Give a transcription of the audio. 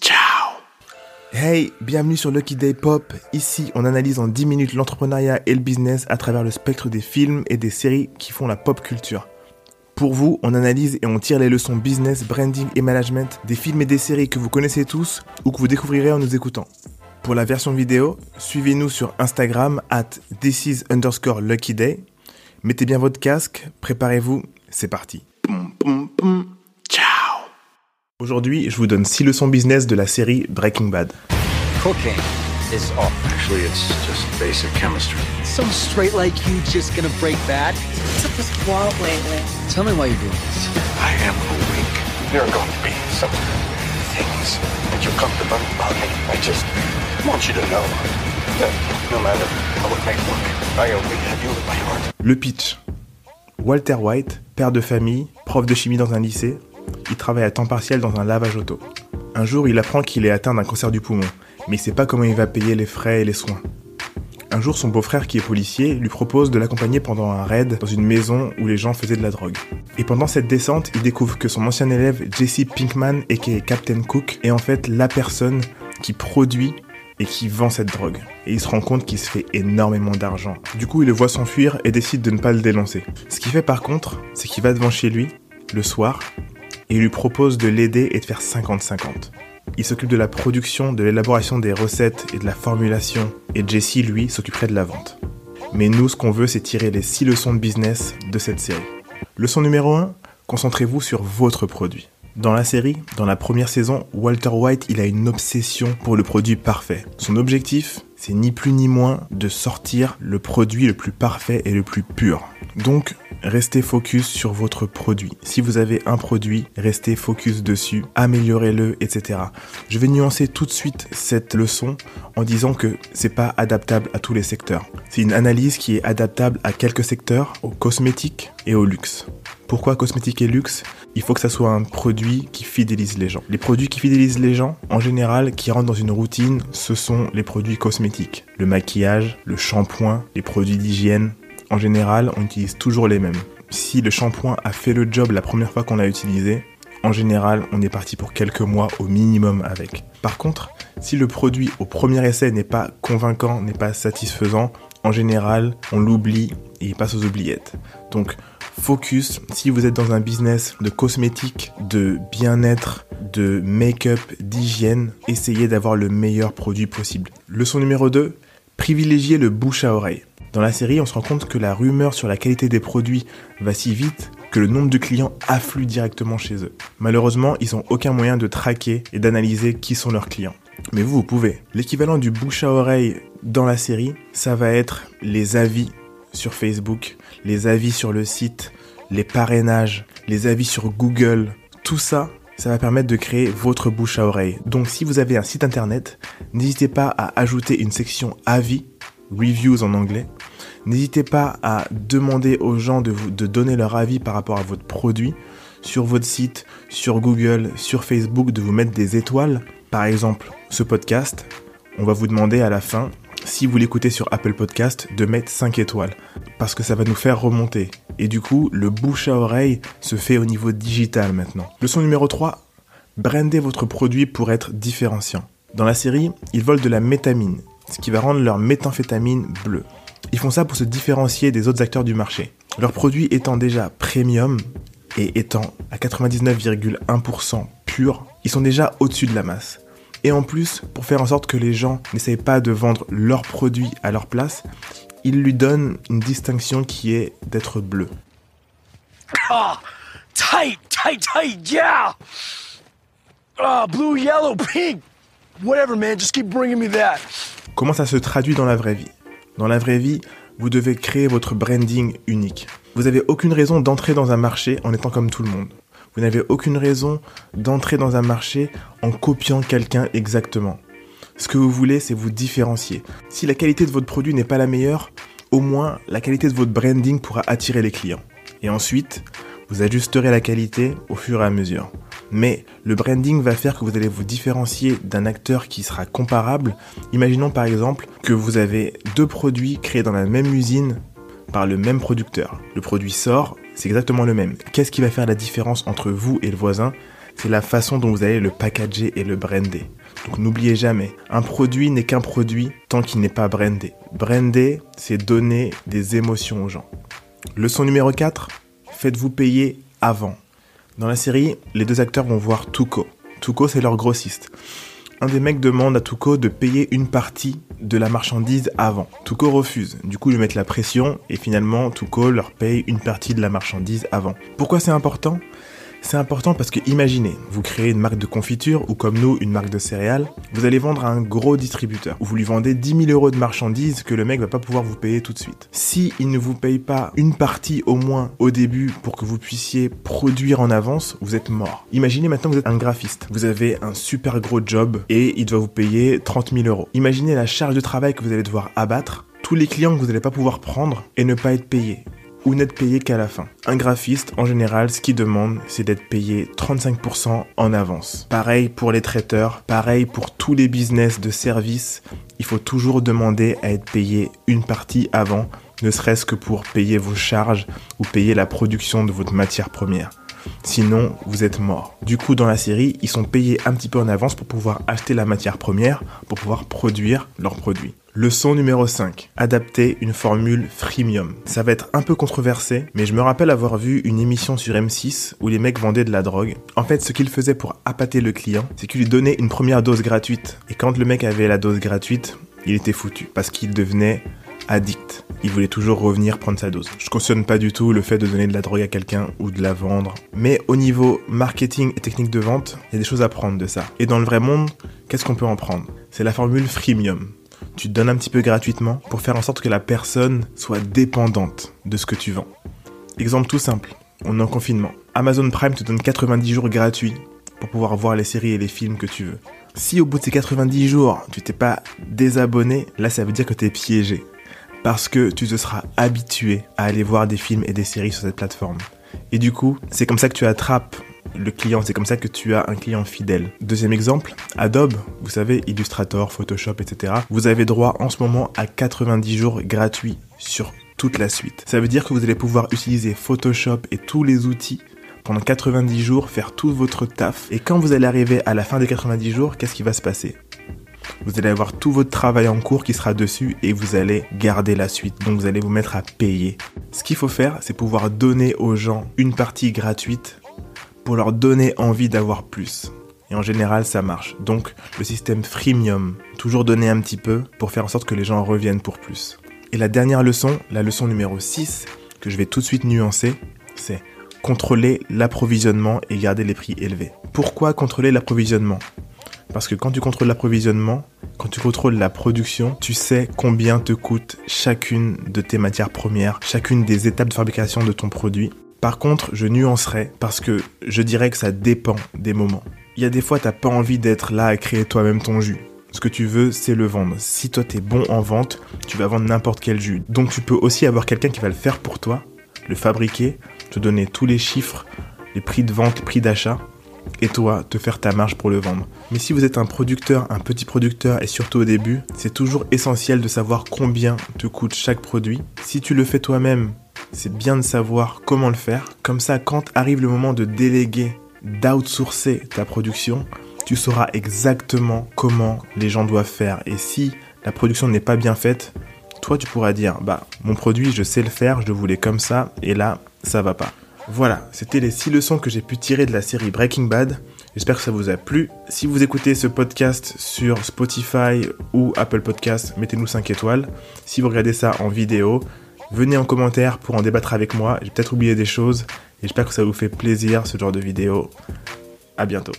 Ciao Hey, bienvenue sur Lucky Day Pop. Ici, on analyse en 10 minutes l'entrepreneuriat et le business à travers le spectre des films et des séries qui font la pop culture. Pour vous, on analyse et on tire les leçons business, branding et management des films et des séries que vous connaissez tous ou que vous découvrirez en nous écoutant. Pour la version vidéo, suivez-nous sur Instagram at this underscore lucky day. Mettez bien votre casque, préparez-vous, c'est parti. Aujourd'hui, je vous donne 6 leçons business de la série Breaking Bad. Cooking is art. Actually, it's just basic chemistry. Some straight like you just gonna break bad? What's up with Walt lately? Tell me why you're doing this. I am awake. There are going to be some things that you'll come to learn about me. I just want you to know that no matter how it may look, I only have you in my heart. Le pitch. Walter White, père de famille, prof de chimie dans un lycée, il travaille à temps partiel dans un lavage auto. Un jour, il apprend qu'il est atteint d'un cancer du poumon, mais il sait pas comment il va payer les frais et les soins. Un jour, son beau-frère, qui est policier, lui propose de l'accompagner pendant un raid dans une maison où les gens faisaient de la drogue. Et pendant cette descente, il découvre que son ancien élève, Jesse Pinkman, aka Captain Cook, est en fait la personne qui produit et qui vend cette drogue. Et il se rend compte qu'il se fait énormément d'argent. Du coup, il le voit s'enfuir et décide de ne pas le dénoncer. Ce qu'il fait par contre, c'est qu'il va devant chez lui, le soir, et il lui propose de l'aider et de faire 50-50. Il s'occupe de la production, de l'élaboration des recettes et de la formulation, et Jesse, lui, s'occuperait de la vente. Mais nous, ce qu'on veut, c'est tirer les 6 leçons de business de cette série. Leçon numéro 1, concentrez-vous sur votre produit. Dans la série, dans la première saison, Walter White, il a une obsession pour le produit parfait. Son objectif, c'est ni plus ni moins de sortir le produit le plus parfait et le plus pur. Donc, restez focus sur votre produit. Si vous avez un produit, restez focus dessus, améliorez-le, etc. Je vais nuancer tout de suite cette leçon en disant que c'est pas adaptable à tous les secteurs. C'est une analyse qui est adaptable à quelques secteurs, aux cosmétiques et au luxe. Pourquoi cosmétique et luxe? Il faut que ça soit un produit qui fidélise les gens. Les produits qui fidélisent les gens, en général, qui rentrent dans une routine, ce sont les produits cosmétiques. Le maquillage, le shampoing, les produits d'hygiène. En général, on utilise toujours les mêmes. Si le shampoing a fait le job la première fois qu'on l'a utilisé, en général, on est parti pour quelques mois au minimum avec. Par contre, si le produit au premier essai n'est pas convaincant, n'est pas satisfaisant, en général, on l'oublie et il passe aux oubliettes. Donc, focus, si vous êtes dans un business de cosmétiques, de bien-être, de make-up, d'hygiène, essayez d'avoir le meilleur produit possible. Leçon numéro 2, privilégiez le bouche à oreille. Dans la série, on se rend compte que la rumeur sur la qualité des produits va si vite que le nombre de clients afflue directement chez eux. Malheureusement, ils n'ont aucun moyen de traquer et d'analyser qui sont leurs clients. Mais vous, vous pouvez. L'équivalent du bouche à oreille dans la série, ça va être les avis sur Facebook, les avis sur le site, les parrainages, les avis sur Google. Tout ça, ça va permettre de créer votre bouche à oreille. Donc si vous avez un site internet, n'hésitez pas à ajouter une section avis, reviews en anglais. N'hésitez pas à demander aux gens de, vous, de donner leur avis par rapport à votre produit sur votre site, sur Google, sur Facebook, de vous mettre des étoiles. Par exemple, ce podcast, on va vous demander à la fin, si vous l'écoutez sur Apple Podcast, de mettre 5 étoiles. Parce que ça va nous faire remonter. Et du coup, le bouche à oreille se fait au niveau digital maintenant. Leçon numéro 3, brandez votre produit pour être différenciant. Dans la série, ils volent de la métamine, ce qui va rendre leur méthamphétamine bleue. Ils font ça pour se différencier des autres acteurs du marché. Leur produit étant déjà premium et étant à 99,1% pur, ils sont déjà au-dessus de la masse. Et en plus, pour faire en sorte que les gens n'essayent pas de vendre leur produit à leur place, ils lui donnent une distinction qui est d'être bleu. Ah, tight, tight, tight, yeah. Ah, blue, yellow, pink. Whatever, man. Just keep bringing me that. Comment ça se traduit dans la vraie vie? Dans la vraie vie, vous devez créer votre branding unique. Vous n'avez aucune raison d'entrer dans un marché en étant comme tout le monde. Vous n'avez aucune raison d'entrer dans un marché en copiant quelqu'un exactement. Ce que vous voulez, c'est vous différencier. Si la qualité de votre produit n'est pas la meilleure, au moins la qualité de votre branding pourra attirer les clients. Et ensuite, vous ajusterez la qualité au fur et à mesure. Mais le branding va faire que vous allez vous différencier d'un acteur qui sera comparable. Imaginons par exemple que vous avez deux produits créés dans la même usine par le même producteur. Le produit sort, c'est exactement le même. Qu'est-ce qui va faire la différence entre vous et le voisin? C'est la façon dont vous allez le packager et le brander. Donc n'oubliez jamais, un produit n'est qu'un produit tant qu'il n'est pas brandé. Brander, c'est donner des émotions aux gens. Leçon numéro 4, faites-vous payer avant. Dans la série, les deux acteurs vont voir Tuco. Tuco, c'est leur grossiste. Un des mecs demande à Tuco de payer une partie de la marchandise avant. Tuco refuse. Du coup, ils mettent la pression et finalement, Tuco leur paye une partie de la marchandise avant. Pourquoi c'est important? C'est important parce que imaginez, vous créez une marque de confiture ou comme nous une marque de céréales, vous allez vendre à un gros distributeur. Vous lui vendez 10 000 euros de marchandises que le mec va pas pouvoir vous payer tout de suite. Si il ne vous paye pas une partie au moins au début pour que vous puissiez produire en avance, vous êtes mort. Imaginez maintenant que vous êtes un graphiste. Vous avez un super gros job et il doit vous payer 30 000 euros. Imaginez la charge de travail que vous allez devoir abattre tous les clients que vous n'allez pas pouvoir prendre et ne pas être payé ou n'être payé qu'à la fin. Un graphiste, en général, ce qu'il demande, c'est d'être payé 35% en avance. Pareil pour les traiteurs, pareil pour tous les business de service, il faut toujours demander à être payé une partie avant, ne serait-ce que pour payer vos charges ou payer la production de votre matière première. Sinon, vous êtes mort. Du coup, dans la série, ils sont payés un petit peu en avance pour pouvoir acheter la matière première, pour pouvoir produire leurs produits. Leçon numéro 5. Adapter une formule freemium. Ça va être un peu controversé, mais je me rappelle avoir vu une émission sur M6 où les mecs vendaient de la drogue. En fait, ce qu'ils faisaient pour appâter le client, c'est qu'ils lui donnaient une première dose gratuite. Et quand le mec avait la dose gratuite, il était foutu parce qu'il devenait addict. Il voulait toujours revenir prendre sa dose. Je cautionne pas du tout le fait de donner de la drogue à quelqu'un ou de la vendre. Mais au niveau marketing et technique de vente, il y a des choses à prendre de ça. Et dans le vrai monde, qu'est-ce qu'on peut en prendre? C'est la formule freemium. Tu te donnes un petit peu gratuitement pour faire en sorte que la personne soit dépendante de ce que tu vends. Exemple tout simple. On est en confinement. Amazon Prime te donne 90 jours gratuits pour pouvoir voir les séries et les films que tu veux. Si au bout de ces 90 jours, tu t'es pas désabonné, là ça veut dire que tu es piégé parce que tu te seras habitué à aller voir des films et des séries sur cette plateforme. Et du coup, c'est comme ça que tu attrapes le client, c'est comme ça que tu as un client fidèle. Deuxième exemple, Adobe, vous savez, Illustrator, Photoshop, etc. Vous avez droit en ce moment à 90 jours gratuits sur toute la suite. Ça veut dire que vous allez pouvoir utiliser Photoshop et tous les outils pendant 90 jours, faire tout votre taf. Et quand vous allez arriver à la fin des 90 jours, qu'est-ce qui va se passer? Vous allez avoir tout votre travail en cours qui sera dessus et vous allez garder la suite. Donc vous allez vous mettre à payer. Ce qu'il faut faire, c'est pouvoir donner aux gens une partie gratuite pour leur donner envie d'avoir plus. Et en général, ça marche. Donc le système freemium, toujours donner un petit peu pour faire en sorte que les gens reviennent pour plus. Et la dernière leçon, la leçon numéro 6, que je vais tout de suite nuancer, c'est contrôler l'approvisionnement et garder les prix élevés. Pourquoi contrôler l'approvisionnement? Parce que quand tu contrôles l'approvisionnement, quand tu contrôles la production, tu sais combien te coûte chacune de tes matières premières, chacune des étapes de fabrication de ton produit. Par contre, je nuancerai parce que je dirais que ça dépend des moments. Il y a des fois, t'as pas envie d'être là à créer toi-même ton jus. Ce que tu veux, c'est le vendre. Si toi t'es bon en vente, tu vas vendre n'importe quel jus. Donc tu peux aussi avoir quelqu'un qui va le faire pour toi, le fabriquer, te donner tous les chiffres, les prix de vente, prix d'achat, et toi te faire ta marge pour le vendre. Mais si vous êtes un producteur, un petit producteur et surtout au début, c'est toujours essentiel de savoir combien te coûte chaque produit. Si tu le fais toi-même, c'est bien de savoir comment le faire. Comme ça, quand arrive le moment de déléguer, d'outsourcer ta production, tu sauras exactement comment les gens doivent faire. Et si la production n'est pas bien faite, toi tu pourras dire, bah mon produit je sais le faire, je le voulais comme ça, et là ça va pas. Voilà, c'était les 6 leçons que j'ai pu tirer de la série Breaking Bad. J'espère que ça vous a plu. Si vous écoutez ce podcast sur Spotify ou Apple Podcast, mettez-nous 5 étoiles. Si vous regardez ça en vidéo, venez en commentaire pour en débattre avec moi. J'ai peut-être oublié des choses et j'espère que ça vous fait plaisir ce genre de vidéo. À bientôt.